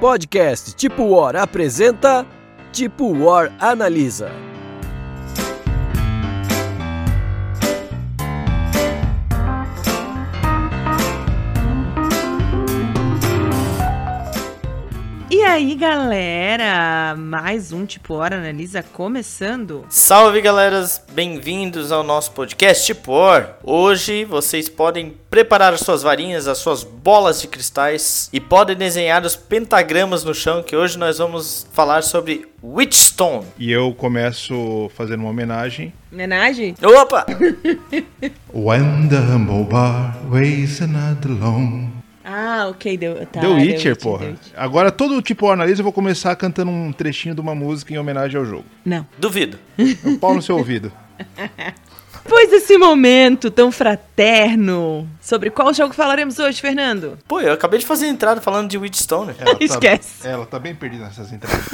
Podcast Tipo War apresenta Tipo War Analisa. Aí, galera? Mais um Tipo Hora Analisa começando. Salve, galeras! Bem-vindos ao nosso podcast Tipo War. Hoje vocês podem preparar as suas varinhas, as suas bolas de cristais e podem desenhar os pentagramas no chão, que hoje nós vamos falar sobre Witchstone. E eu começo fazendo uma homenagem. Homenagem? Opa! When the humble bar weighs another alone. Ah, ok, deu. Tá, The deu Witcher, it, porra. it. Agora todo tipo analisa eu vou começar cantando um trechinho de uma música em homenagem ao jogo. Não. Duvido. Um pau no seu ouvido. Depois desse momento tão fraterno, sobre qual jogo falaremos hoje, Fernando? Pô, eu acabei de fazer a entrada falando de Witchstone. Ela tá- Esquece. ela tá bem perdida nessas entradas.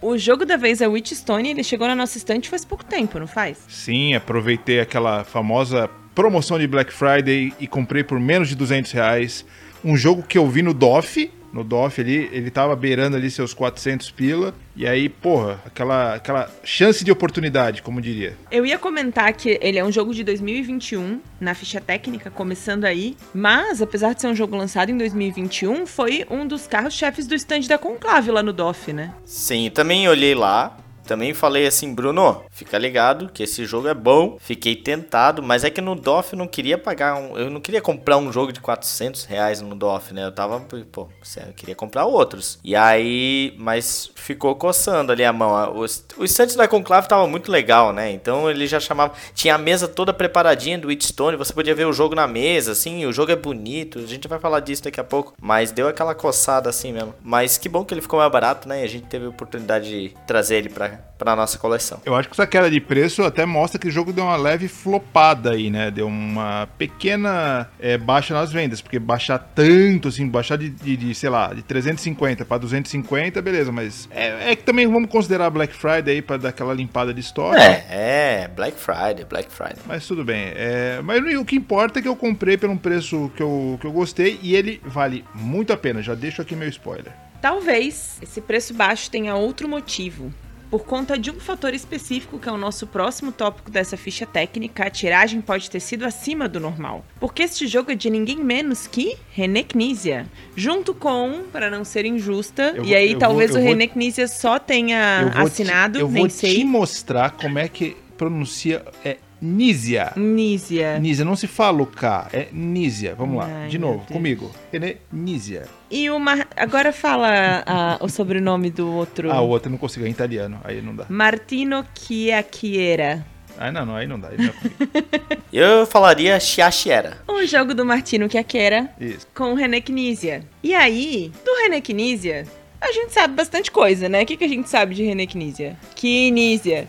O jogo da vez é Witchstone, ele chegou na nossa estante faz pouco tempo, não faz? Sim, aproveitei aquela famosa promoção de Black Friday e comprei por menos de 200 reais um jogo que eu vi no DOF. No DOF ali, ele tava beirando ali seus 400 pila. E aí, porra, aquela, aquela chance de oportunidade, como diria. Eu ia comentar que ele é um jogo de 2021, na ficha técnica, começando aí. Mas, apesar de ser um jogo lançado em 2021, foi um dos carros-chefes do stand da Conclave lá no DOF, né? Sim, também olhei lá. Também falei assim, Bruno, fica ligado que esse jogo é bom. Fiquei tentado, mas é que no DOF eu não queria pagar um. Eu não queria comprar um jogo de 400 reais no DOF, né? Eu tava, pô, eu queria comprar outros. E aí, mas ficou coçando ali a mão. Os, o stand da Conclave tava muito legal, né? Então ele já chamava. Tinha a mesa toda preparadinha do Witchstone, você podia ver o jogo na mesa, assim. O jogo é bonito, a gente vai falar disso daqui a pouco. Mas deu aquela coçada assim mesmo. Mas que bom que ele ficou mais barato, né? E a gente teve a oportunidade de trazer ele pra, pra nossa coleção. Eu acho que essa queda de preço até mostra que o jogo deu uma leve flopada aí, né? Deu uma pequena é, baixa nas vendas, porque baixar tanto, assim, baixar de, de, de, sei lá, de 350 para 250, beleza, mas é, é que também vamos considerar Black Friday aí para dar aquela limpada de estoque. É, é, Black Friday, Black Friday. Mas tudo bem. É, mas o que importa é que eu comprei por um preço que eu, que eu gostei e ele vale muito a pena. Já deixo aqui meu spoiler. Talvez esse preço baixo tenha outro motivo. Por conta de um fator específico, que é o nosso próximo tópico dessa ficha técnica, a tiragem pode ter sido acima do normal. Porque este jogo é de ninguém menos que René Knizia. Junto com, para não ser injusta, Eu e vou- aí talvez vou- o vou- René Knizia só tenha vou assinado, te, eu nem vou sei. te mostrar como é que pronuncia é Nízia. Knizia. Nízia, não se fala o K, é Nízia. Vamos lá, Ai, de meu novo, Deus. comigo. René Nízia. E uma. Agora fala ah, o sobrenome do outro. Ah, o outro eu não consigo, é italiano, aí não dá. Martino Chiacchiera. Aí não, não, aí não dá. Aí não é. Eu falaria Chiachiera. O jogo do Martino Chiacchiera Isso. com o René Knizia. E aí, do René Knizia, a gente sabe bastante coisa, né? O que, que a gente sabe de René Knizia? Knizia.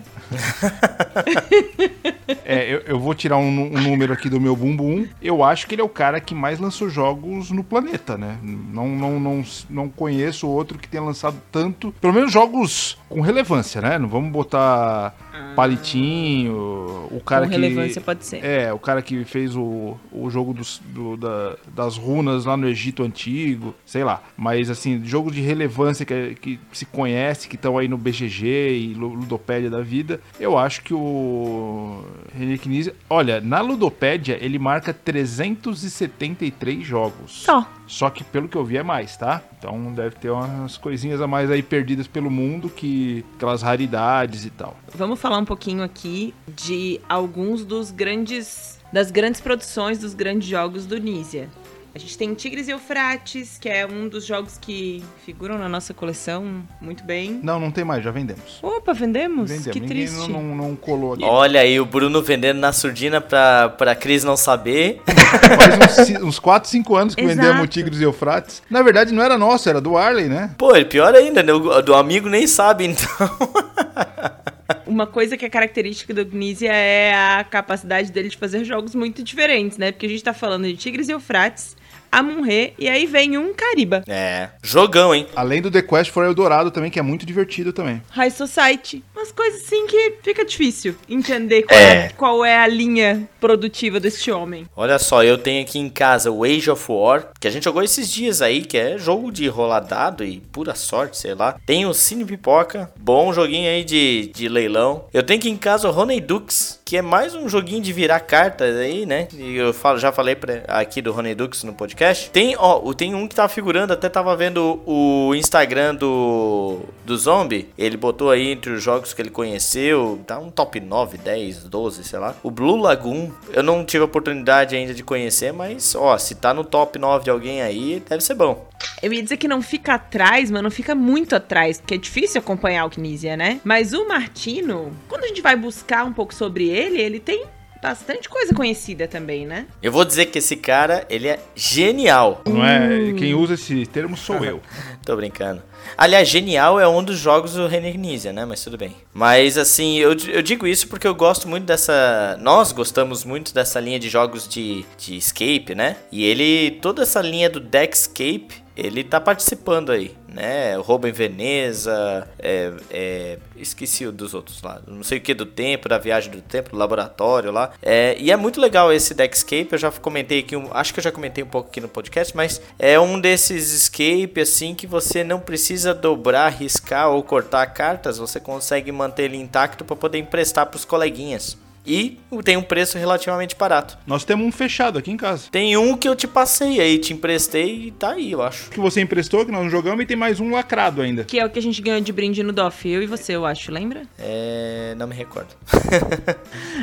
É, eu, eu vou tirar um, um número aqui do meu bumbum. Eu acho que ele é o cara que mais lançou jogos no planeta, né? Não, não, não, não conheço outro que tenha lançado tanto. Pelo menos jogos com relevância, né? Não vamos botar palitinho. O cara com que. relevância pode ser. É, o cara que fez o, o jogo dos, do- da- das runas lá no Egito Antigo, sei lá. Mas, assim, jogo de relevância que, que se conhece, que estão aí no BGG e Lu- Ludopédia da vida, eu acho que o René Knizia... Olha, na Ludopédia ele marca 373 jogos. Só. Só que pelo que eu vi é mais, tá? Então deve ter umas coisinhas a mais aí perdidas pelo mundo, que aquelas raridades e tal. Vamos falar um pouquinho aqui de alguns dos grandes. das grandes produções dos grandes jogos do Nizia. A gente tem Tigres e Eufrates, que é um dos jogos que figuram na nossa coleção muito bem. Não, não tem mais, já vendemos. Opa, vendemos? Vendemos. Que Ninguém triste. não, não, não colou aqui. Olha aí, o Bruno vendendo na surdina pra, pra Cris não saber. Faz uns, uns 4, 5 anos que Exato. vendemos o Tigres e Eufrates. Na verdade, não era nosso, era do Arley, né? Pô, e pior ainda, né? O do amigo nem sabe, então. Uma coisa que é característica do Gnisia é a capacidade dele de fazer jogos muito diferentes, né? Porque a gente tá falando de Tigres e Eufrates, Amun-Re e aí vem um Cariba. É. Jogão, hein? Além do The Quest for Eldorado também, que é muito divertido também. High Society. Umas coisas assim que fica difícil entender qual é, É. qual é a linha produtiva deste homem. Olha só, eu tenho aqui em casa o Age of War, que a gente jogou esses dias aí, que é jogo de rolar dado e pura sorte, sei lá. Tem o Cine Pipoca, bom joguinho aí de, de leilão. Eu tenho aqui em casa o Honey Dukes, que é mais um joguinho de virar cartas aí, né? E eu falo, já falei pra, aqui do Honey Dukes no podcast. Tem, ó, tem um que tava figurando, até tava vendo o Instagram do, do Zombie. Ele botou aí entre os jogos que ele conheceu, tá um top 9, 10, 12, sei lá. O Blue Lagoon, eu não tive a oportunidade ainda de conhecer, mas ó, se tá no top 9 de alguém aí, deve ser bom. Eu ia dizer que não fica atrás, mas não fica muito atrás, porque é difícil acompanhar o Kinesia, né? Mas o Martino, quando a gente vai buscar um pouco sobre ele, ele tem bastante coisa conhecida também, né? Eu vou dizer que esse cara, ele é genial. Não é? Quem usa esse termo sou eu. Tô brincando. Aliás, Genial é um dos jogos do René Knizia, né? Mas tudo bem. Mas assim, eu, eu digo isso porque eu gosto muito dessa. Nós gostamos muito dessa linha de jogos de, de escape, né? E ele. Toda essa linha do Deckscape, ele tá participando aí, né? O Roubo em Veneza, é, é, esqueci o dos outros lá. Não sei o que do tempo, da viagem do tempo, do laboratório lá. É, e é muito legal esse Deckscape. Eu já comentei aqui, acho que eu já comentei um pouco aqui no podcast, mas é um desses escape assim que você não precisa dobrar, riscar ou cortar cartas. Você consegue manter ele intacto para poder emprestar para os coleguinhas. E tem um preço relativamente barato. Nós temos um fechado aqui em casa. Tem um que eu te passei aí, te emprestei e tá aí, eu acho. Que você emprestou, que nós não jogamos, e tem mais um lacrado ainda. Que é o que a gente ganhou de brinde no DOF, eu e você, eu acho, lembra? É. Não me recordo.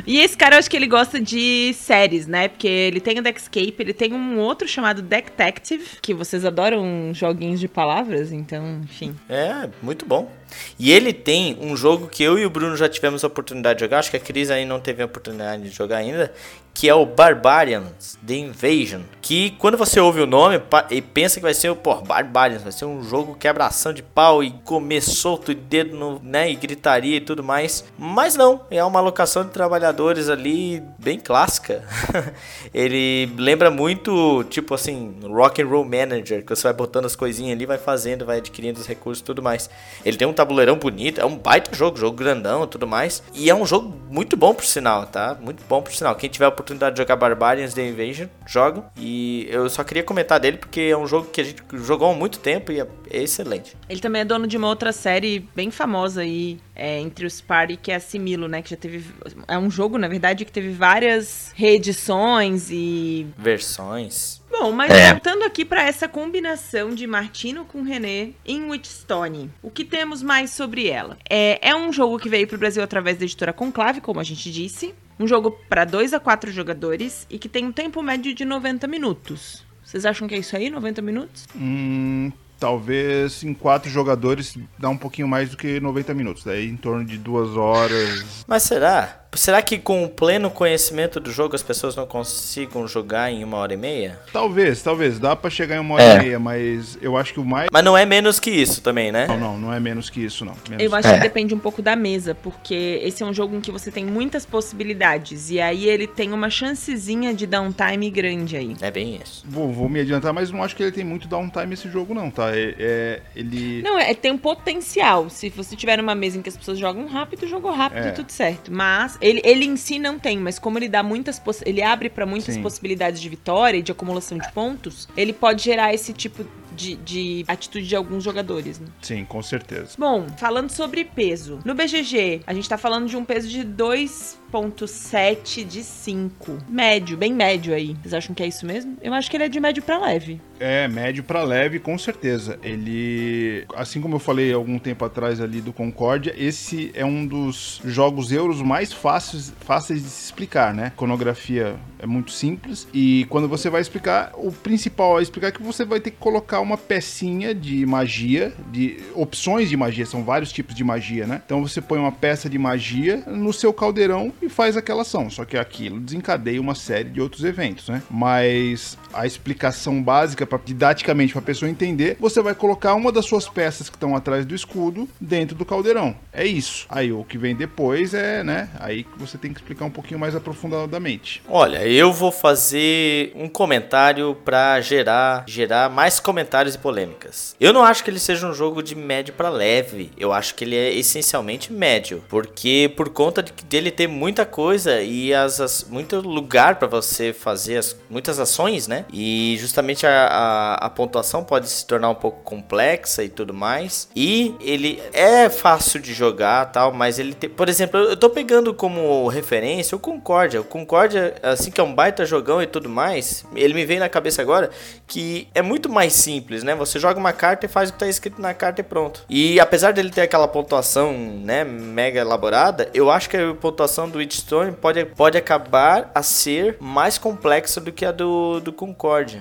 E esse cara, eu acho que ele gosta de séries, né? Porque ele tem o Deckscape, ele tem um outro chamado Detective, que vocês adoram joguinhos de palavras, então, enfim. É, muito bom. E ele tem um jogo que eu e o Bruno já tivemos a oportunidade de jogar, acho que a Cris aí não teve a oportunidade de jogar ainda, que é o Barbarians The Invasion. Que quando você ouve o nome e pensa que vai ser o pô, Barbarians, vai ser um jogo quebração de pau e comer solto e dedo no, né, e gritaria e tudo mais. Mas não, é uma alocação de trabalhadores ali bem clássica. ele lembra muito, tipo assim, Rock and Roll Manager, que você vai botando as coisinhas ali, vai fazendo, vai adquirindo os recursos e tudo mais. Ele tem um tabuleirão bonito, é um baita jogo, jogo grandão e tudo mais. E é um jogo muito bom por sinal, tá? Muito bom por sinal. Quem tiver a oportunidade de jogar Barbarians The Invasion, joga. E eu só queria comentar dele porque é um jogo que a gente jogou há muito tempo e é excelente. Ele também é dono de uma outra série bem famosa aí, é, entre os party, que é a Similo, né? Que já teve. É um jogo, na verdade, que teve várias reedições e. Versões. Bom, mas É. voltando aqui pra essa combinação de Martino com René em Witchstone, o que temos mais sobre ela? É, é um jogo que veio pro Brasil através da editora Conclave, como a gente disse. Um jogo pra 2 a 4 jogadores e que tem um tempo médio de 90 minutos. Vocês acham que é isso aí, 90 minutos? Hum, talvez em quatro jogadores dá um pouquinho mais do que 90 minutos. Daí em torno de duas horas. Mas será? Será que com o pleno conhecimento do jogo as pessoas não consigam jogar em uma hora e meia? Talvez, talvez. Dá pra chegar em uma hora É. e meia, mas eu acho que o mais. Mas não é menos que isso também, né? Não, não, não é menos que isso, não. Menos Eu acho É. que depende um pouco da mesa, porque esse é um jogo em que você tem muitas possibilidades. E aí ele tem uma chancezinha de downtime grande aí. É bem isso. Vou, vou me adiantar, mas não acho que ele tem muito downtime esse jogo, não, tá? É, é- ele. Não, é, tem um potencial. Se você tiver numa mesa em que as pessoas jogam rápido, jogou rápido É. e tudo certo. Mas ele, ele em si não tem, mas como ele dá muitas ele abre pra muitas Sim. possibilidades de vitória e de acumulação de pontos, ele pode gerar esse tipo de, de atitude de alguns jogadores, né? Sim, com certeza. Bom, falando sobre peso. No BGG, a gente tá falando de um peso de 2.7 de 5. Médio, bem médio aí. Vocês acham que é isso mesmo? Eu acho que ele é de médio pra leve. É, médio pra leve, com certeza. Ele, assim como eu falei algum tempo atrás ali do Concórdia, esse é um dos jogos euros mais fáceis, fáceis de se explicar, né? Iconografia é muito simples e quando você vai explicar, o principal a explicar é que você vai ter que colocar uma pecinha de magia, de opções de magia, são vários tipos de magia, né? Então você põe uma peça de magia no seu caldeirão e faz aquela ação. Só que aquilo desencadeia uma série de outros eventos, né? Mas a explicação básica, pra, didaticamente, para a pessoa entender, você vai colocar uma das suas peças que estão atrás do escudo dentro do caldeirão. É isso. Aí o que vem depois é, né? Aí você tem que explicar um pouquinho mais aprofundadamente. Olha, eu vou fazer um comentário para gerar, gerar mais comentários e polêmicas. Eu não acho que ele seja um jogo de médio para leve. Eu acho que ele é essencialmente médio, porque por conta de, dele ter muita coisa e as, as muito lugar para você fazer as, muitas ações, né? E justamente a, a, a pontuação pode se tornar um pouco complexa e tudo mais. E ele é fácil de jogar, tal, mas ele tem, por exemplo, eu tô pegando como referência o Concórdia. O Concórdia, assim que é um baita jogão e tudo mais, ele me vem na cabeça agora que é muito mais simples, né? Você joga uma carta e faz o que tá escrito na carta e pronto. E apesar dele ter aquela pontuação, né, mega elaborada, eu acho que a pontuação do Witchstone pode, pode acabar a ser mais complexa do que a do, do.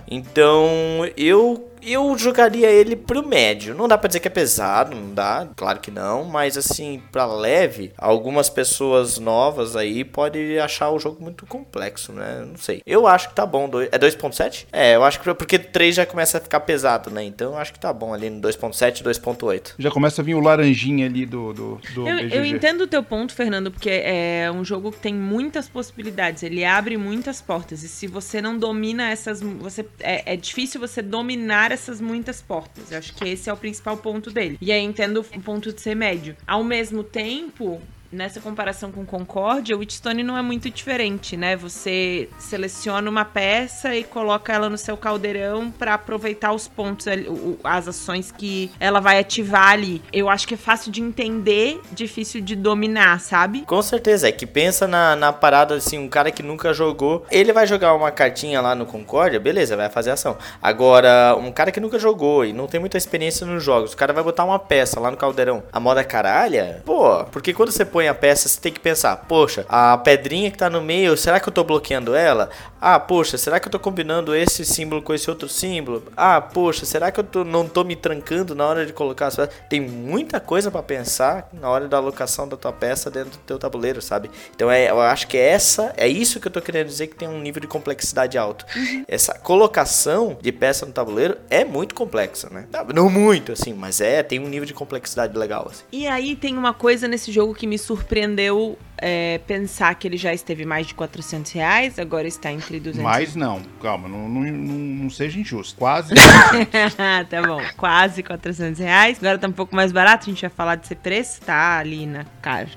Então, eu eu jogaria ele pro médio. Não dá pra dizer que é pesado, não dá, claro que não, mas assim, pra leve, algumas pessoas novas aí podem achar o jogo muito complexo, né? Não sei. Eu acho que tá bom. É 2.7? É, eu acho que porque 3 já começa a ficar pesado, né? Então eu acho que tá bom ali no 2.7, 2.8. Já começa a vir o laranjinha ali do, do, do eu, eu entendo o teu ponto, Fernando, porque é um jogo que tem muitas possibilidades. Ele abre muitas portas. E se você não domina essas. Você, é, é difícil você dominar essas muitas portas. Eu acho que esse é o principal ponto dele. E aí entendo o ponto de ser médio. Ao mesmo tempo, nessa comparação com Concórdia, o Witchstone não é muito diferente, né? Você seleciona uma peça e coloca ela no seu caldeirão para aproveitar os pontos, as ações que ela vai ativar ali. Eu acho que é fácil de entender, difícil de dominar, sabe? Com certeza, é que pensa na, na parada assim, um cara que nunca jogou, ele vai jogar uma cartinha lá no Concórdia, beleza, vai fazer ação. Agora, um cara que nunca jogou e não tem muita experiência nos jogos, o cara vai botar uma peça lá no caldeirão, a moda caralha, pô, porque quando você põe a peça, você tem que pensar, poxa, a pedrinha que tá no meio, será que eu tô bloqueando ela? Ah, poxa, será que eu tô combinando esse símbolo com esse outro símbolo? Ah, poxa, será que eu tô, não tô me trancando na hora de colocar as peças? Tem muita coisa para pensar na hora da alocação da tua peça dentro do teu tabuleiro, sabe? Então é, eu acho que essa, é isso que eu tô querendo dizer que tem um nível de complexidade alto. Uhum. Essa colocação de peça no tabuleiro é muito complexa, né? Não muito, assim, mas é, tem um nível de complexidade legal, assim. E aí tem uma coisa nesse jogo que me surpreendeu é, pensar que ele já esteve mais de 400 reais, agora está entre 200 Mais não, calma, não, não, não, seja injusto. Quase. tá bom, quase 400 reais. Agora tá um pouco mais barato, a gente vai falar desse preço. Tá ali na,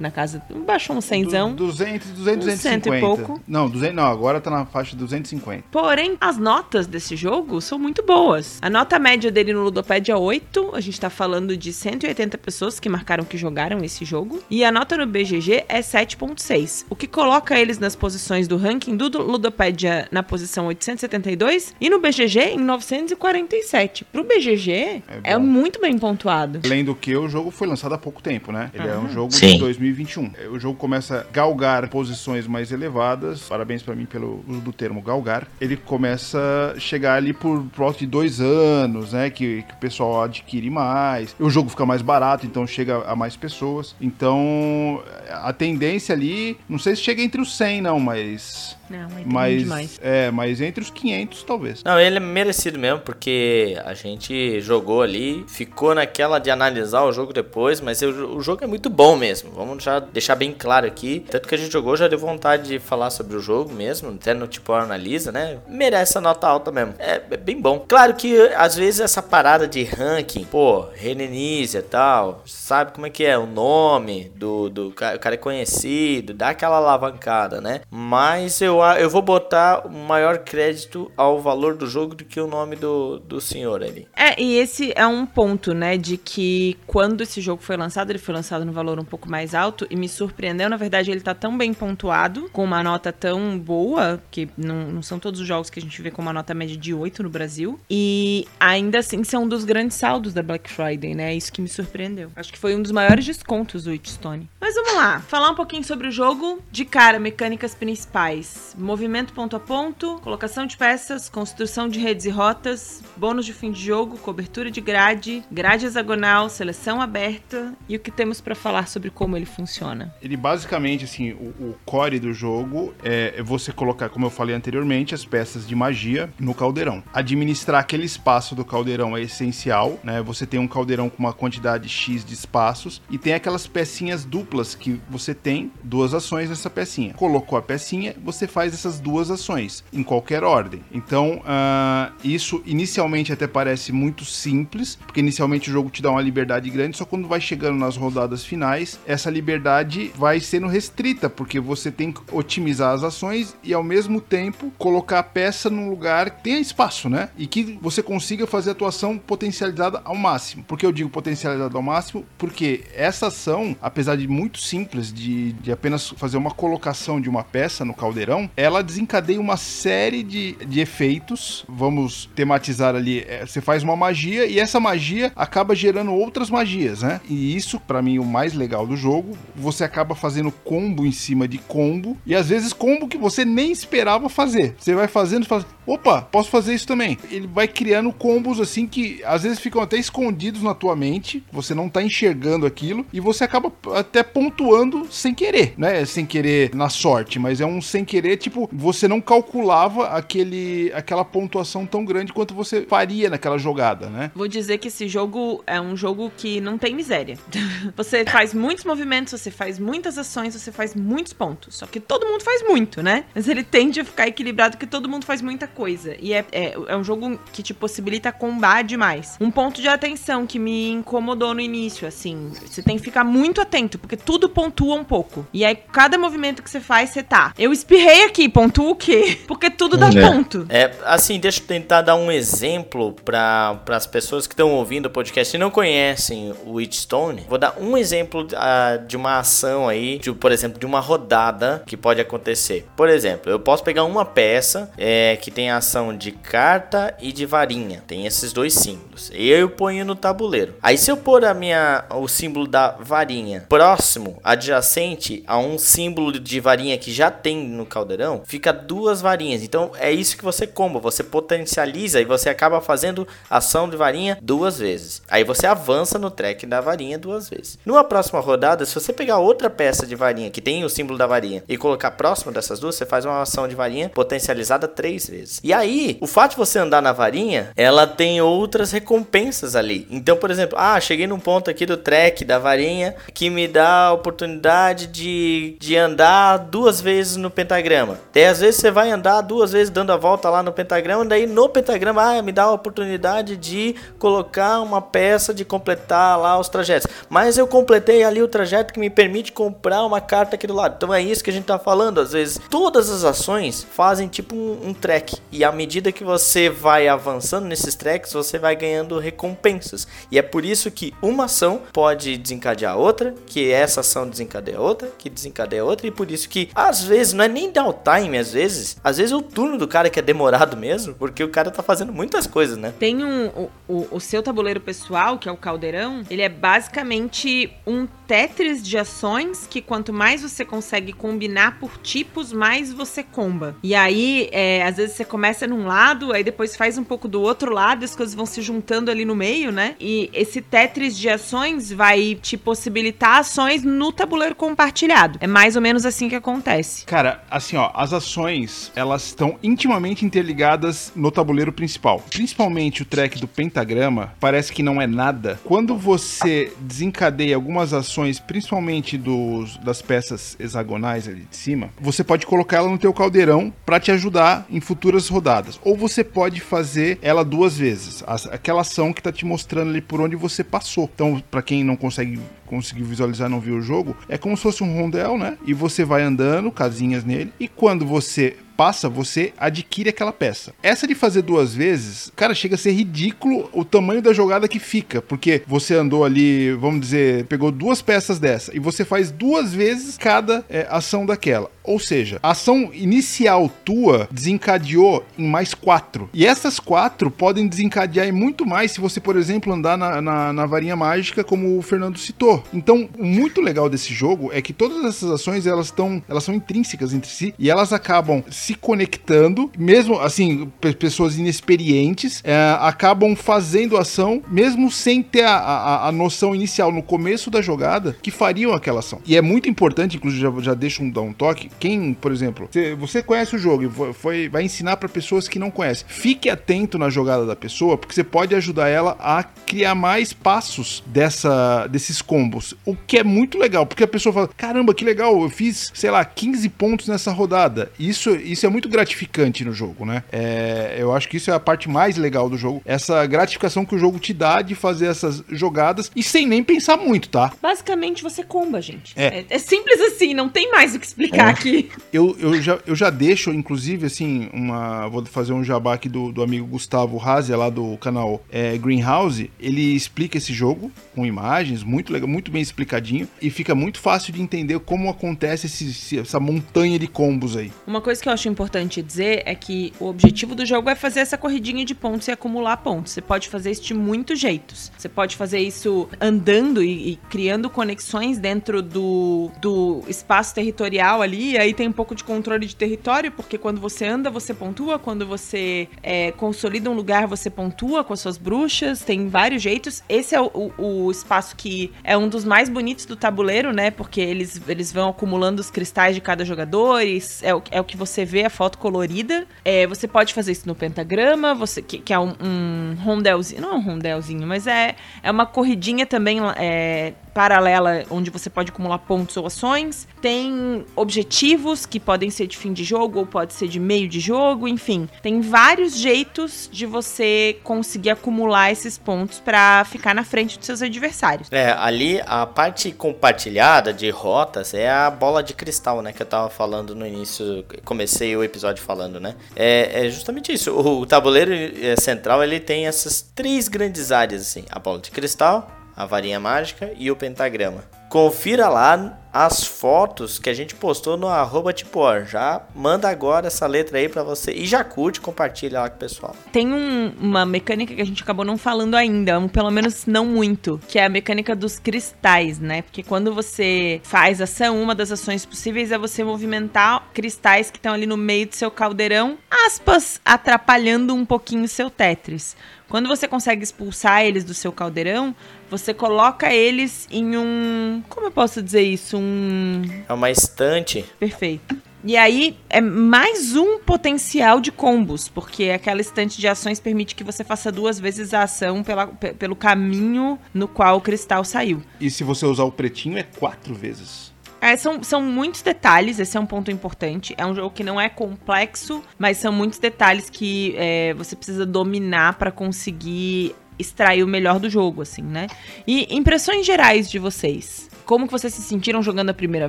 na casa, baixou um cenzão. Du, 200, 200, 250. e pouco. Não, 200, não, agora tá na faixa de 250. Porém, as notas desse jogo são muito boas. A nota média dele no Ludopad é 8, a gente tá falando de 180 pessoas que marcaram que jogaram esse jogo. E a nota no BGG é 7 7.6, o que coloca eles nas posições do ranking do Ludopedia na posição 872 e no BGG em 947. Pro BGG é, é muito bem pontuado. Além do que o jogo foi lançado há pouco tempo, né? Ele é um jogo Sim. de 2021. O jogo começa a galgar posições mais elevadas. Parabéns para mim pelo uso do termo galgar. Ele começa a chegar ali por volta de dois anos, né? Que, que o pessoal adquire mais. O jogo fica mais barato, então chega a mais pessoas. Então a tendência ali, não sei se chega entre os 100 não, mas não, mas, demais. É, mas entre os 500 talvez. Não, ele é merecido mesmo, porque a gente jogou ali, ficou naquela de analisar o jogo depois, mas eu, o jogo é muito bom mesmo. Vamos já deixar bem claro aqui. Tanto que a gente jogou, já deu vontade de falar sobre o jogo mesmo, até no tipo analisa, né? Merece a nota alta mesmo. É, é bem bom. Claro que às vezes essa parada de ranking, pô, Renenísia e tal, sabe como é que é? O nome do, do cara, o cara é conhecido, dá aquela alavancada, né? Mas eu eu, vou botar maior crédito ao valor do jogo do que o nome do, do senhor ali. É, e esse é um ponto, né, de que quando esse jogo foi lançado, ele foi lançado no valor um pouco mais alto e me surpreendeu. Na verdade, ele tá tão bem pontuado, com uma nota tão boa, que não, não são todos os jogos que a gente vê com uma nota média de 8 no Brasil. E ainda assim são um dos grandes saldos da Black Friday, né? Isso que me surpreendeu. Acho que foi um dos maiores descontos do Witchstone. Mas vamos lá, falar um pouquinho sobre o jogo. De cara, mecânicas principais movimento ponto a ponto, colocação de peças, construção de redes e rotas, bônus de fim de jogo, cobertura de grade, grade hexagonal, seleção aberta e o que temos para falar sobre como ele funciona. Ele basicamente, assim, o, o, core do jogo é você colocar, como eu falei anteriormente, as peças de magia no caldeirão. Administrar aquele espaço do caldeirão é essencial, né? Você tem um caldeirão com uma quantidade X de espaços e tem aquelas pecinhas duplas que você tem duas ações nessa pecinha. Colocou a pecinha, você faz essas duas ações em qualquer ordem. Então, uh, isso inicialmente até parece muito simples, porque inicialmente o jogo te dá uma liberdade grande, só quando vai chegando nas rodadas finais, essa liberdade vai sendo restrita, porque você tem que otimizar as ações e ao mesmo tempo colocar a peça num lugar que tenha espaço, né? E que você consiga fazer a atuação potencializada ao máximo. Por que eu digo potencializada ao máximo? Porque essa ação, apesar de muito simples, de, de apenas fazer uma colocação de uma peça no caldeirão, ela desencadeia uma série de, de efeitos. Vamos tematizar ali. É, você faz uma magia e essa magia acaba gerando outras magias, né? E isso, para mim, o mais legal do jogo. Você acaba fazendo combo em cima de combo e às vezes combo que você nem esperava fazer. Você vai fazendo e fala, opa, posso fazer isso também. Ele vai criando combos assim que às vezes ficam até escondidos na tua mente, você não tá enxergando aquilo e você acaba até pontuando sem querer, né? Sem querer na sorte, mas é um sem querer, tipo, você não calculava aquele aquela pontuação tão grande quanto você faria naquela jogada, né? Vou dizer que esse jogo é um jogo que não tem miséria. você faz muitos movimentos, você faz muitas ações, você faz muitos pontos. Só que todo mundo faz muito, né? Mas ele tende a ficar equilibrado que todo mundo faz muita coisa. E é, é, é um jogo que te possibilita combar demais. Um ponto de atenção que me incomodou no início, assim, você tem que ficar muito atento, porque tudo pontua um pouco. E aí, cada movimento que você faz, você tá. Eu espirrei aqui, pontua o quê? Porque tudo dá é. ponto. É, assim, deixa eu tentar dar um exemplo para as pessoas que estão ouvindo o podcast e não conhecem o Witchstone. Vou dar um exemplo uh, de uma ação aí, de, por exemplo, de uma rodada que pode acontecer. Por exemplo, eu posso pegar uma peça é, que tem a ação de carta e de varinha. Tem esses dois símbolos. Eu ponho no tabuleiro. Aí se eu pôr a minha o símbolo da varinha próximo, adjacente a um símbolo de varinha que já tem no caldeirão, fica duas varinhas. Então é isso que você comba, você potencializa e você acaba fazendo ação de varinha duas vezes. Aí você avança no track da varinha duas vezes. Numa próxima rodada, se você pegar outra peça de varinha que tem o símbolo da varinha e colocar próximo dessas duas, você faz uma ação de varinha potencializada três vezes. E aí, o fato de você andar na varinha, ela tem outras recompensas ali. Então, por exemplo, ah, cheguei num ponto aqui do track da varinha que me dá a oportunidade de, de andar duas vezes no pentagrama. Daí às vezes você vai andar duas vezes dando a volta lá no pentagrama, daí no pentagrama ah, me dá a oportunidade de colocar uma peça de completar lá os trajetos. Mas eu completei ali o trajeto que me permite comprar uma carta aqui do lado. Então é isso que a gente tá falando. Às vezes todas as ações fazem tipo um, um track. E à medida que você vai avançando nesses tracks, você vai ganhando recompensas. E é por isso que uma ação pode desencadear outra, que essa ação desencadeia outra, que desencadeia outra. E por isso que às vezes não é nem dar o time, às vezes. Às vezes é o turno do cara que é demorado mesmo, porque o cara tá fazendo muitas coisas, né? Tem um. O, o, o seu tabuleiro pessoal, que é o caldeirão, ele é basicamente um Tetris de ações que quanto mais você consegue combinar por tipos, mais você comba. E aí, é, às vezes você começa num lado, aí depois faz um pouco do outro lado, as coisas vão se juntando ali no meio, né? E esse Tetris de ações vai te possibilitar ações no tabuleiro compartilhado. É mais ou menos assim que acontece. Cara, assim, ó, as ações, elas estão intimamente interligadas no tabuleiro principal. Principalmente o track do pentagrama, parece que não é nada. Quando você desencadeia algumas ações, principalmente dos, das peças hexagonais ali de cima, você pode colocar ela no teu caldeirão para te ajudar em futuras rodadas. Ou você pode fazer ela duas vezes, aquela ação que tá te mostrando ali por onde você passou. Então, para quem não consegue conseguir visualizar, não viu o jogo, é como se fosse um rondel, né? E você vai andando, casinhas nele, e quando você passa, você adquire aquela peça. Essa de fazer duas vezes, cara, chega a ser ridículo o tamanho da jogada que fica, porque você andou ali, vamos dizer, pegou duas peças dessa e você faz duas vezes cada é, ação daquela. Ou seja, a ação inicial tua desencadeou em mais quatro. E essas quatro podem desencadear em muito mais se você, por exemplo, andar na, na, na varinha mágica, como o Fernando citou. Então, o muito legal desse jogo é que todas essas ações elas estão elas são intrínsecas entre si e elas acabam se conectando, mesmo assim, pessoas inexperientes é, acabam fazendo ação mesmo sem ter a, a, a, noção inicial no começo da jogada que fariam aquela ação. E é muito importante, inclusive já, já deixo um, dar um toque, quem, por exemplo, você, conhece o jogo e foi, vai ensinar para pessoas que não conhecem. Fique atento na jogada da pessoa, porque você pode ajudar ela a criar mais passos dessa, desses combos, o que é muito legal, porque a pessoa fala, caramba, que legal, eu fiz, sei lá, 15 pontos nessa rodada. Isso, isso é muito gratificante no jogo, né? É, eu acho que isso é a parte mais legal do jogo, essa gratificação que o jogo te dá de fazer essas jogadas e sem nem pensar muito, tá? Basicamente você comba, gente. É, é, é simples assim, não tem mais o que explicar é. Aqui. Eu, eu, já, eu já deixo, inclusive, assim, uma. Vou fazer um jabá aqui do, do amigo Gustavo Razia, lá do canal é, Greenhouse. Ele explica esse jogo com imagens, muito legal, muito bem explicadinho. E fica muito fácil de entender como acontece esse, essa montanha de combos aí. Uma coisa que eu acho importante dizer é que o objetivo do jogo é fazer essa corridinha de pontos e acumular pontos. Você pode fazer isso de muitos jeitos. Você pode fazer isso andando e, e criando conexões dentro do, do espaço territorial ali. Aí tem um pouco de controle de território, porque quando você anda, você pontua. Quando você é, consolida um lugar, você pontua com as suas bruxas. Tem vários jeitos. Esse é o, o, o espaço que é um dos mais bonitos do tabuleiro, né? Porque eles, eles vão acumulando os cristais de cada jogador. É o, é o que você vê, a foto colorida. É, você pode fazer isso no pentagrama, você que, que é um, um rondelzinho. Não é um rondelzinho, mas é, é uma corridinha também. É, paralela onde você pode acumular pontos ou ações. Tem objetivos que podem ser de fim de jogo ou pode ser de meio de jogo, enfim. Tem vários jeitos de você conseguir acumular esses pontos para ficar na frente dos seus adversários. É, ali a parte compartilhada de rotas é a bola de cristal, né, que eu tava falando no início, comecei o episódio falando, né? É, é justamente isso. O, tabuleiro é, central, ele tem essas três grandes áreas assim, a bola de cristal, a varinha mágica e o pentagrama. Confira lá as fotos que a gente postou no arroba Tipor. Já manda agora essa letra aí para você e já curte, compartilha lá com o pessoal. Tem um, uma mecânica que a gente acabou não falando ainda, pelo menos não muito, que é a mecânica dos cristais, né? Porque quando você faz ação, uma das ações possíveis é você movimentar cristais que estão ali no meio do seu caldeirão, aspas, atrapalhando um pouquinho o seu Tetris. Quando você consegue expulsar eles do seu caldeirão, você coloca eles em um. Como eu posso dizer isso? Um. É uma estante. Perfeito. E aí é mais um potencial de combos, porque aquela estante de ações permite que você faça duas vezes a ação pela, pelo caminho no qual o cristal saiu. E se você usar o pretinho, é quatro vezes. É, são, são muitos detalhes, esse é um ponto importante. É um jogo que não é complexo, mas são muitos detalhes que é, você precisa dominar para conseguir extrair o melhor do jogo, assim, né? E impressões gerais de vocês como que vocês se sentiram jogando a primeira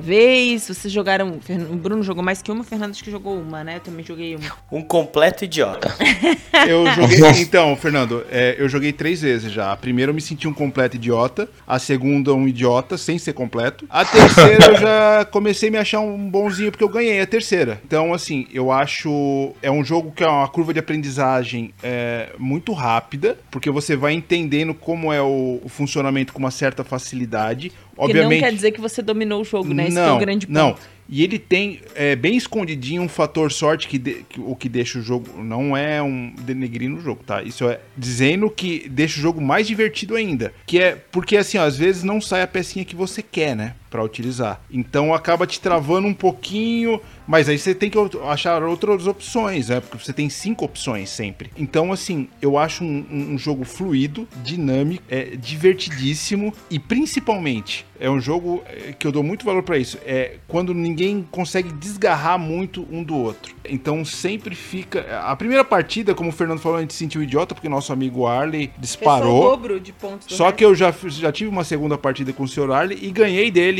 vez? Vocês jogaram. O Bruno jogou mais que uma, o Fernando acho que jogou uma, né? Eu também joguei uma. Um completo idiota. eu joguei. Então, Fernando, é, eu joguei três vezes já. A primeira eu me senti um completo idiota. A segunda, um idiota, sem ser completo. A terceira eu já comecei a me achar um bonzinho porque eu ganhei a terceira. Então, assim, eu acho. É um jogo que é uma curva de aprendizagem é, muito rápida, porque você vai entendendo como é o, o funcionamento com uma certa facilidade. Obviamente, não quer dizer que você dominou o jogo, né? Esse não, é o grande ponto. Não. E ele tem é, bem escondidinho um fator sorte que, de, que, o que deixa o jogo. Não é um denegrindo o jogo, tá? Isso é dizendo que deixa o jogo mais divertido ainda. Que é porque assim, ó, às vezes não sai a pecinha que você quer, né? Para utilizar. Então acaba te travando um pouquinho. Mas aí você tem que achar outras opções, né? Porque você tem cinco opções sempre. Então, assim, eu acho um, um jogo fluido, dinâmico, é divertidíssimo e principalmente é um jogo é, que eu dou muito valor para isso. É quando ninguém consegue desgarrar muito um do outro. Então sempre fica. A primeira partida, como o Fernando falou, a gente sentiu idiota porque nosso amigo Arley disparou. O dobro de pontos Só que eu já, já tive uma segunda partida com o Sr. Arley e ganhei dele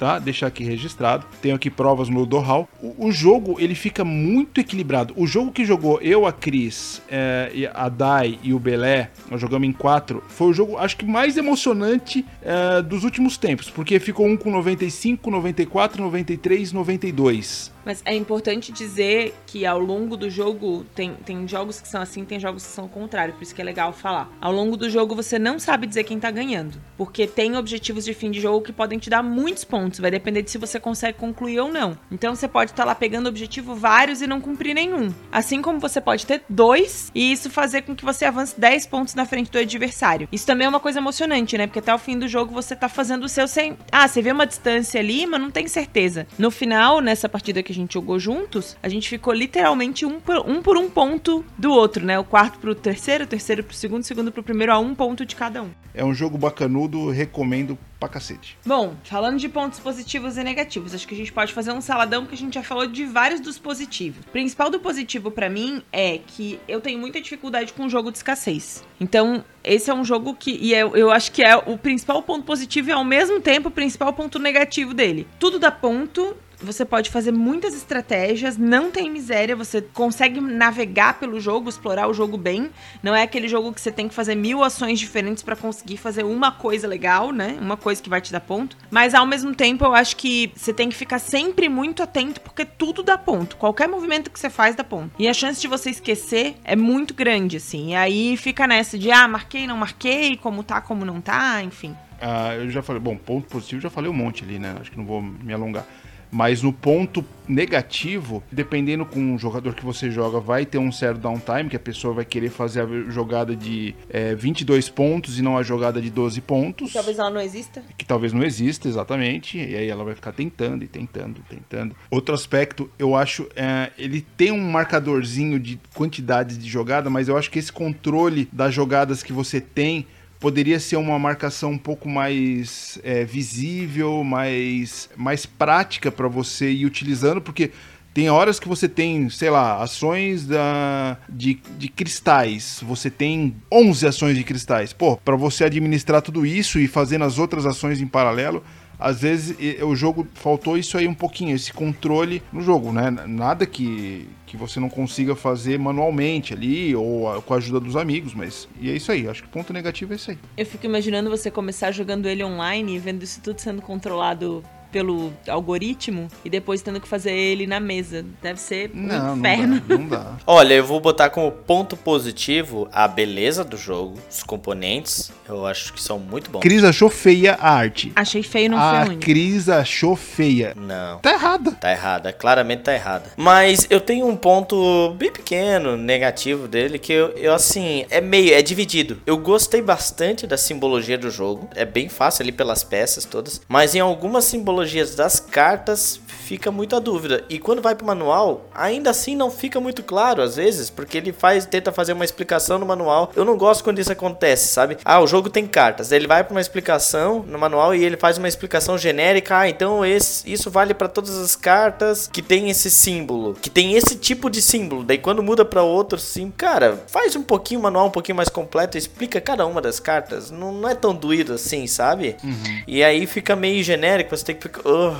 tá? Deixar aqui registrado. Tenho aqui provas no Dohal. O, o, jogo, ele fica muito equilibrado. O jogo que jogou eu, a Cris, é, a Dai e o Belé, nós jogamos em quatro, foi o jogo, acho que mais emocionante é, dos últimos tempos, porque ficou um com 95, 94, 93, 92. Mas é importante dizer que ao longo do jogo, tem, tem jogos que são assim, tem jogos que são o contrário, por isso que é legal falar. Ao longo do jogo você não sabe dizer quem tá ganhando, porque tem objetivos de fim de jogo que podem te dar muitos pontos, vai depender de se você consegue concluir ou não. Então você pode estar tá lá pegando objetivo vários e não cumprir nenhum. Assim como você pode ter dois e isso fazer com que você avance 10 pontos na frente do adversário. Isso também é uma coisa emocionante, né? Porque até o fim do jogo você tá fazendo o seu sem. Ah, você vê uma distância ali, mas não tem certeza. No final, nessa partida que a gente jogou juntos, a gente ficou literalmente um por um, por um ponto do outro, né? O quarto pro terceiro, o terceiro pro segundo, o segundo pro primeiro, a um ponto de cada um. É um jogo bacanudo, recomendo pra cacete. Bom, falando de pontos positivos e negativos, acho que a gente pode fazer um saladão que a gente já falou de vários dos positivos. O principal do positivo para mim é que eu tenho muita dificuldade com o jogo de escassez. Então, esse é um jogo que. E eu, eu acho que é o principal ponto positivo e ao mesmo tempo o principal ponto negativo dele. Tudo dá ponto você pode fazer muitas estratégias, não tem miséria, você consegue navegar pelo jogo, explorar o jogo bem. Não é aquele jogo que você tem que fazer mil ações diferentes para conseguir fazer uma coisa legal, né? Uma coisa que vai te dar ponto. Mas ao mesmo tempo, eu acho que você tem que ficar sempre muito atento, porque tudo dá ponto. Qualquer movimento que você faz dá ponto. E a chance de você esquecer é muito grande, assim. E aí fica nessa de, ah, marquei, não marquei, como tá, como não tá, enfim. Ah, eu já falei, bom, ponto positivo, já falei um monte ali, né? Acho que não vou me alongar. Mas no ponto negativo, dependendo com o jogador que você joga, vai ter um certo downtime, que a pessoa vai querer fazer a jogada de é, 22 pontos e não a jogada de 12 pontos. Talvez ela não exista. Que talvez não exista, exatamente. E aí ela vai ficar tentando e tentando, tentando. Outro aspecto, eu acho, é, ele tem um marcadorzinho de quantidade de jogada, mas eu acho que esse controle das jogadas que você tem poderia ser uma marcação um pouco mais é, visível, mais, mais prática para você ir utilizando, porque tem horas que você tem, sei lá, ações da, de, de cristais. Você tem 11 ações de cristais. Pô, para você administrar tudo isso e fazendo as outras ações em paralelo, às vezes o jogo faltou isso aí um pouquinho, esse controle no jogo, né? Nada que, que você não consiga fazer manualmente ali ou com a ajuda dos amigos, mas e é isso aí. Acho que o ponto negativo é isso aí. Eu fico imaginando você começar jogando ele online e vendo isso tudo sendo controlado pelo algoritmo e depois tendo que fazer ele na mesa. Deve ser um não, inferno. Não dá, não dá. Olha, eu vou botar como ponto positivo a beleza do jogo, os componentes. Eu acho que são muito bons. Cris achou feia a arte. Achei feio, não a foi ruim. Cris achou feia. Não. Tá errada. Tá errada, claramente tá errada. Mas eu tenho um ponto bem pequeno, negativo dele, que eu, eu, assim, é meio, é dividido. Eu gostei bastante da simbologia do jogo, é bem fácil ali pelas peças todas, mas em algumas simbologias das cartas fica muita dúvida. E quando vai pro manual, ainda assim não fica muito claro às vezes, porque ele faz, tenta fazer uma explicação no manual. Eu não gosto quando isso acontece, sabe? Ah, o jogo tem cartas, ele vai para uma explicação no manual e ele faz uma explicação genérica. Ah, então esse, isso vale para todas as cartas que tem esse símbolo, que tem esse tipo de símbolo. Daí quando muda para outro sim, cara, faz um pouquinho o manual um pouquinho mais completo, explica cada uma das cartas. Não, não é tão doído assim, sabe? Uhum. E aí fica meio genérico, você tem que oh,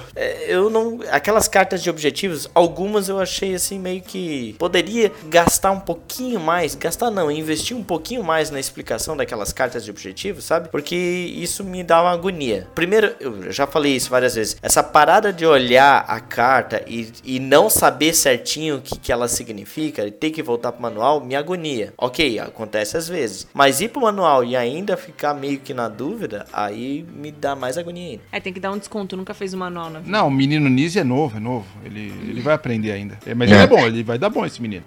eu não aquelas cartas de objetivos, algumas eu achei assim meio que poderia gastar um pouquinho mais, gastar não, investir um pouquinho mais na explicação daquelas cartas de objetivos, sabe? Porque isso me dá uma agonia. Primeiro, eu já falei isso várias vezes, essa parada de olhar a carta e, e não saber certinho o que, que ela significa e ter que voltar pro manual me agonia. Ok, acontece às vezes, mas ir pro manual e ainda ficar meio que na dúvida, aí me dá mais agonia ainda. É, tem que dar um desconto, nunca fez o manual na vida. Não, o menino Nise é novo, é novo. Ele, ele vai aprender ainda. É, mas ele é bom, ele vai dar bom esse menino.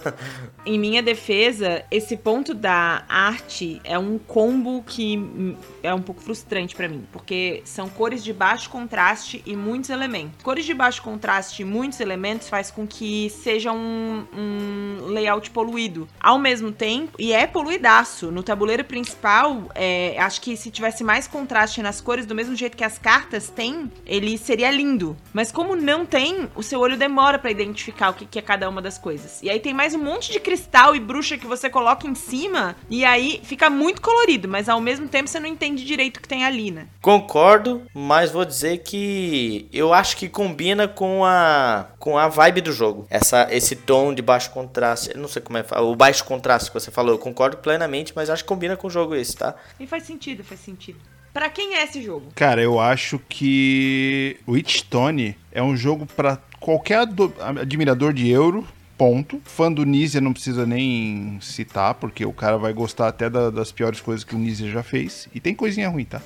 Em minha defesa, esse ponto da arte é um combo que é um pouco frustrante pra mim, porque são cores de baixo contraste e muitos elementos. Cores de baixo contraste e muitos elementos faz com que seja um, um layout poluído. Ao mesmo tempo, e é poluidaço. No tabuleiro principal, é, acho que se tivesse mais contraste nas cores, do mesmo jeito que as cartas têm, ele seria lindo. Mas como não tem, o seu olho demora pra identificar o que, que é cada uma das coisas. E aí tem mais um monte de cristal e bruxa que você coloca em cima, e aí fica muito colorido, mas ao mesmo tempo você não entende direito o que tem ali, né? Concordo, mas vou dizer que eu acho que combina com a com a vibe do jogo. Essa esse tom de baixo contraste, eu não sei como é, o baixo contraste que você falou, eu concordo plenamente, mas acho que combina com o jogo esse, tá? E faz sentido, faz sentido. Pra quem é esse jogo? Cara, eu acho que Witchstone é um jogo pra qualquer ado- admirador de euro. Ponto. Fã do Nizia não precisa nem citar, porque o cara vai gostar até da- das piores coisas que o Nizia já fez. E tem coisinha ruim, tá?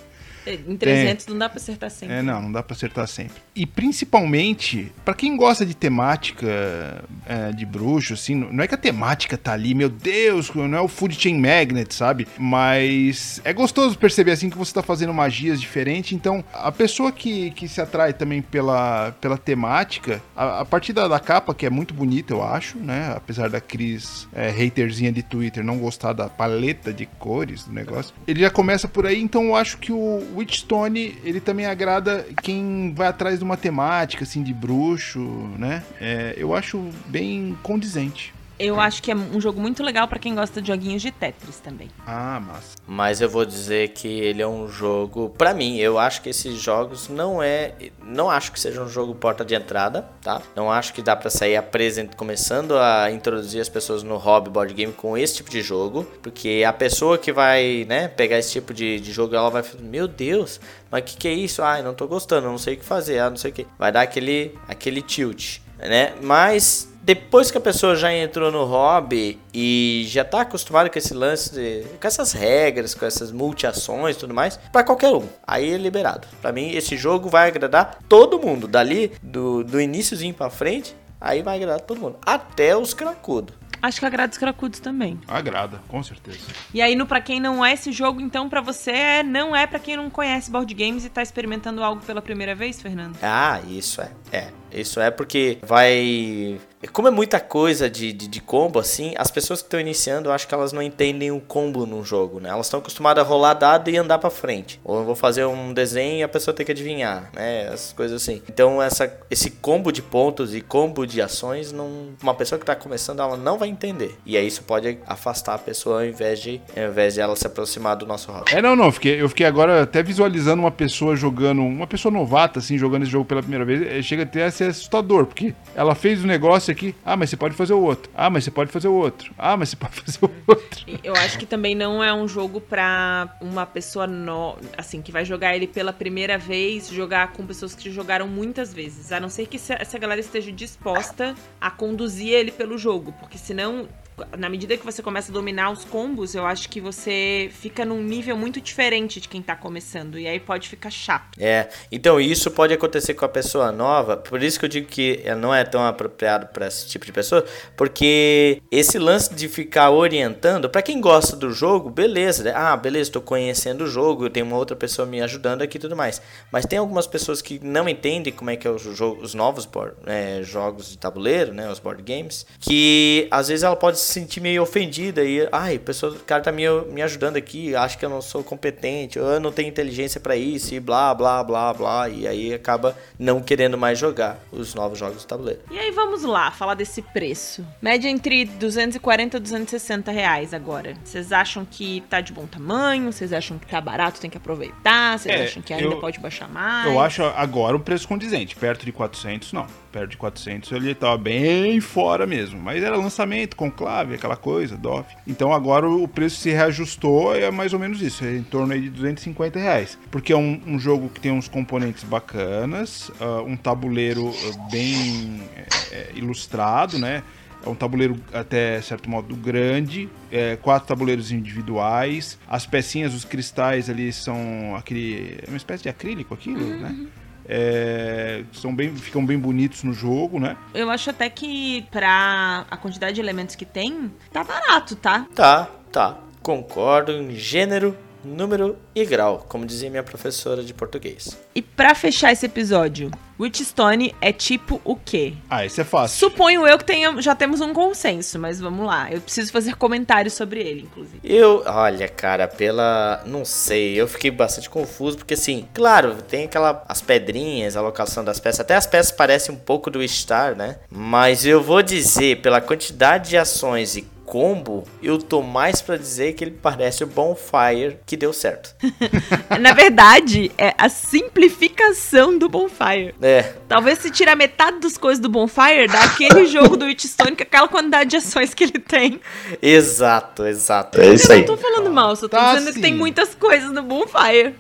Em 300 não dá pra acertar sempre. É, não, não dá pra acertar sempre. E principalmente, pra quem gosta de temática é, de bruxo, assim, não é que a temática tá ali, meu Deus, não é o Food Chain Magnet, sabe? Mas é gostoso perceber, assim, que você tá fazendo magias diferentes. Então, a pessoa que, que se atrai também pela, pela temática, a, a partir da, da capa, que é muito bonita, eu acho, né? Apesar da Cris, é, haterzinha de Twitter, não gostar da paleta de cores do negócio. Ele já começa por aí, então eu acho que o Witchstone, ele também agrada quem vai atrás de uma temática, assim, de bruxo, né? É, eu acho bem condizente. Eu acho que é um jogo muito legal pra quem gosta de joguinhos de Tetris também. Ah, massa. Mas eu vou dizer que ele é um jogo, Pra mim, eu acho que esses jogos não é, não acho que seja um jogo porta de entrada, tá? Não acho que dá pra sair apresent começando a introduzir as pessoas no hobby board game com esse tipo de jogo, porque a pessoa que vai, né, pegar esse tipo de, de jogo, ela vai falar, meu Deus, mas o que, que é isso? Ai, não tô gostando, não sei o que fazer, ah, não sei o que. Vai dar aquele, aquele tilt, né? Mas depois que a pessoa já entrou no hobby e já tá acostumado com esse lance, de, com essas regras, com essas multi-ações e tudo mais, pra qualquer um. Aí é liberado. Pra mim, esse jogo vai agradar todo mundo. Dali, do, do iníciozinho pra frente, aí vai agradar todo mundo. Até os cracudos. Acho que agrada os cracudos também. Agrada, com certeza. E aí, no pra quem não é esse jogo, então pra você é, não é pra quem não conhece board games e tá experimentando algo pela primeira vez, Fernando? Ah, isso é. É. Isso é porque vai. Como é muita coisa de, de, de combo, assim, as pessoas que estão iniciando, eu acho que elas não entendem o combo num jogo, né? Elas estão acostumadas a rolar dado e andar pra frente. Ou eu vou fazer um desenho e a pessoa tem que adivinhar, né? Essas coisas assim. Então, essa, esse combo de pontos e combo de ações, não, uma pessoa que tá começando, ela não vai entender. E aí isso pode afastar a pessoa ao invés de, ao invés de ela se aproximar do nosso hobby. É, não, não, fiquei, eu fiquei agora até visualizando uma pessoa jogando, uma pessoa novata, assim, jogando esse jogo pela primeira vez. É, Chega até a ser assustador, porque ela fez o negócio aqui, ah, mas você pode fazer o outro. Ah, mas você pode fazer o outro. Ah, mas você pode fazer o outro. Eu acho que também não é um jogo pra uma pessoa no, assim que vai jogar ele pela primeira vez, jogar com pessoas que jogaram muitas vezes, a não ser que essa galera esteja disposta a conduzir ele pelo jogo, porque senão na medida que você começa a dominar os combos, eu acho que você fica num nível muito diferente de quem tá começando e aí pode ficar chato. É, então isso pode acontecer com a pessoa nova, por isso que eu digo que ela não é tão apropriado para esse tipo de pessoa, porque esse lance de ficar orientando, para quem gosta do jogo, beleza, né? ah, beleza, tô conhecendo o jogo, tenho uma outra pessoa me ajudando aqui e tudo mais. Mas tem algumas pessoas que não entendem como é que é o jogo, os novos board, é, jogos de tabuleiro, né, os board games, que às vezes ela pode se sentir meio ofendida e, ai, a pessoa, o cara tá me, me ajudando aqui, acha que eu não sou competente, eu não tenho inteligência para isso e blá, blá, blá, blá, e aí acaba não querendo mais jogar os novos jogos de tabuleiro. E aí vamos lá, falar desse preço. Média entre 240 e 260 reais agora. Vocês acham que tá de bom tamanho? Vocês acham que tá barato, tem que aproveitar? Vocês É, acham que ainda eu- pode baixar mais? Eu acho agora o preço condizente. Perto de 400, não. Perto de 400 ele tava bem fora mesmo. Mas era lançamento, conclave, aquela coisa, DOF. Então agora o preço se reajustou, é mais ou menos isso. É em torno aí de 250 reais. Porque é um, um jogo que tem uns componentes bacanas, ah, um tabuleiro ah, bem é, é, ilustrado, né? É um tabuleiro até certo modo grande, é, quatro tabuleiros individuais. As pecinhas, os cristais ali são aquele. É uma espécie de acrílico aquilo, né? É, são bem, ficam bem bonitos no jogo, né? Eu acho até que pra a quantidade de elementos que tem, tá barato, tá? Tá, tá, concordo em gênero, número e grau, como dizia minha professora de português. E pra fechar esse episódio, Witchstone é tipo o quê? Ah, esse é fácil. Suponho eu que tenha, já temos um consenso, mas vamos lá. Eu preciso fazer comentários sobre ele, inclusive. Eu, olha, cara, pela. Não sei, eu fiquei bastante confuso, porque assim, claro, tem aquela. As pedrinhas, a locação das peças, até as peças parecem um pouco do Star, né? Mas eu vou dizer, pela quantidade de ações e combo, eu tô mais pra dizer que ele parece o Bonfire que deu certo. Na verdade, é a simplificação do Bonfire. É, Talvez se tirar metade das coisas do Bonfire, dá aquele jogo do Witchstone com aquela quantidade de ações que ele tem. exato, exato. É isso eu aí. não tô falando mal, só tô Tá dizendo que sim. tem muitas coisas no Bonfire.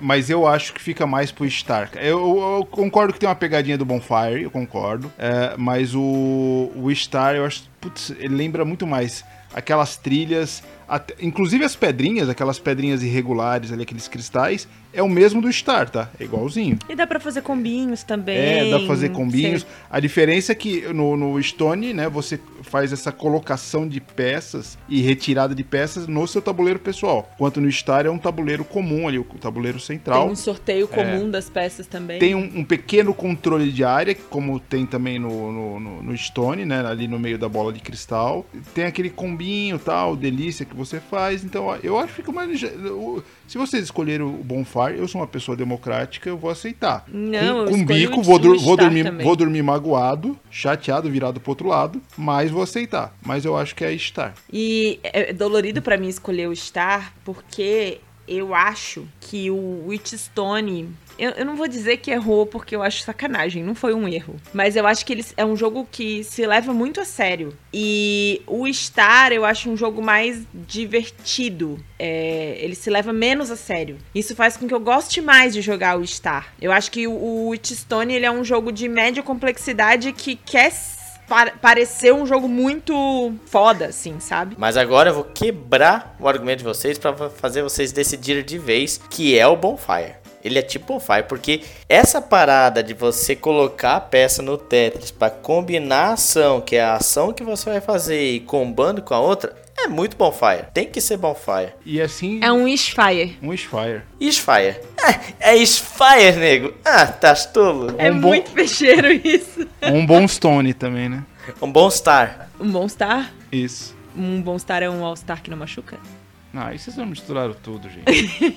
Mas eu acho que fica mais pro Star. Eu, eu- eu concordo que tem uma pegadinha do Bonfire, eu concordo. É, mas o, o Star, eu acho. Putz, ele lembra muito mais aquelas trilhas. Até- inclusive as pedrinhas, aquelas pedrinhas irregulares ali, aqueles cristais, é o mesmo do Star, tá? É igualzinho. E dá pra fazer combinhos também. É, dá pra fazer combinhos. Sei. A diferença é que no, no Stone, né, você faz essa colocação de peças e retirada de peças no seu tabuleiro pessoal. Enquanto no Star é um tabuleiro comum ali, o tabuleiro central. Tem um sorteio comum das peças também. Tem um, um pequeno controle de área, como tem também no, no, no- no Stone, né? Ali no meio da bola de cristal. Tem aquele combinho tal, delícia que você faz. Então, eu acho que fica mais. Se vocês escolherem o Bonfire, eu sou uma pessoa democrática, eu vou aceitar. Não, eu com, com escolho bico, vou, vou dormir, também. vou dormir magoado, chateado, virado pro outro lado, mas vou aceitar. Mas eu acho que é Star. E é dolorido pra mim escolher o Star, porque eu acho que o Witchstone. Eu, eu não vou dizer que errou porque eu acho sacanagem, não foi um erro. Mas eu acho que ele é um jogo que se leva muito a sério. E o Star eu acho um jogo mais divertido. É, ele se leva menos a sério. Isso faz com que eu goste mais de jogar o Star. Eu acho que o, o Witchstone ele é um jogo de média complexidade que quer pa- parecer um jogo muito foda, assim, sabe? Mas agora eu vou quebrar o argumento de vocês pra fazer vocês decidirem de vez que é o Bonfire. Ele é tipo Bonfire, porque essa parada de você colocar a peça no Tetris pra combinar a ação, que é a ação que você vai fazer e combando com a outra, é muito Bonfire. Tem que ser Bonfire. E assim, É um Wishfire. um Sphere. Isfire. É, é Isfire, nego. Ah, tá tolo. É Um bom- muito peixeiro isso. Um bom Stone também, né? Um bom star. Um bom star? Isso. Um bom star é um all-star que não machuca? Ah, aí vocês já misturaram tudo, gente.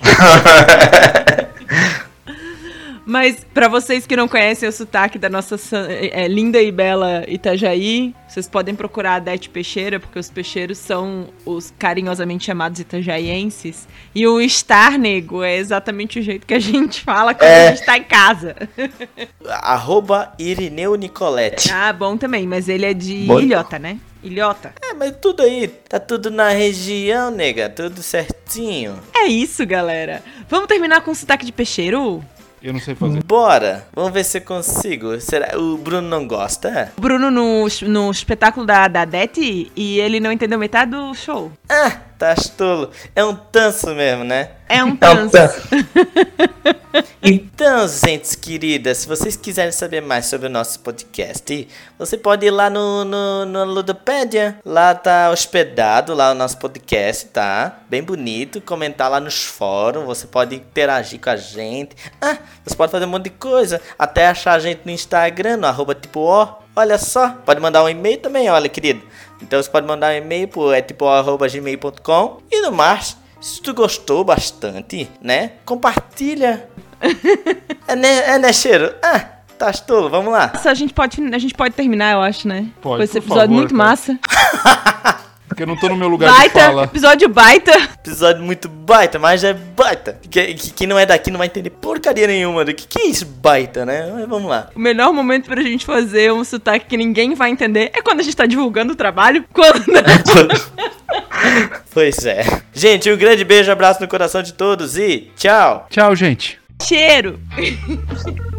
Mas pra vocês que não conhecem o sotaque da nossa é, linda e bela Itajaí, vocês podem procurar a Dete Peixeira, porque os peixeiros são os carinhosamente chamados itajaienses. E o estar, nego, é exatamente o jeito que a gente fala quando É. a gente tá em casa. Arroba Irineu Nicolete. Ah, bom também, mas ele é de Bom. Ilhota, né? Ilhota. É, mas tudo aí, tá tudo na região, nega. Tudo certinho. É isso, galera. Vamos terminar com o sotaque de peixeiro? Eu não sei fazer. Bora, vamos ver se eu consigo. Será o Bruno não gosta? O Bruno no, no espetáculo da, da Dete e ele não entendeu metade do show. Ah, tá tolo. É um tanso mesmo, né? É um É um tanso. tanso. Então, gente querida, se vocês quiserem saber mais sobre o nosso podcast, você pode ir lá no, no, no Ludopédia. Lá tá hospedado lá o nosso podcast, tá? Bem bonito. Comentar lá nos fóruns. Você pode interagir com a gente. Ah, você pode fazer um monte de coisa. Até achar a gente no Instagram, no arroba tipo ó. Olha só. Pode mandar um e-mail também, olha, querido. Então você pode mandar um e-mail pro é tipo arroba gmail.com. E no mais, se tu gostou bastante, né? Compartilha é, né, é, né, cheiro? Ah, tá tolo, vamos lá. Nossa, a gente pode, a gente pode terminar, eu acho, né? Pode, Foi esse por episódio favor, muito cara. massa. Porque eu não tô no meu lugar de Baita, fala. episódio baita. Episódio muito baita, mas é baita. Que, que- quem não é daqui não vai entender porcaria nenhuma do que, que é isso baita, né? Mas vamos lá. O melhor momento pra gente fazer um sotaque que ninguém vai entender é quando a gente tá divulgando o trabalho. Quando. Pois é. Gente, um grande beijo, abraço no coração de todos e tchau. Tchau, gente. Cheiro!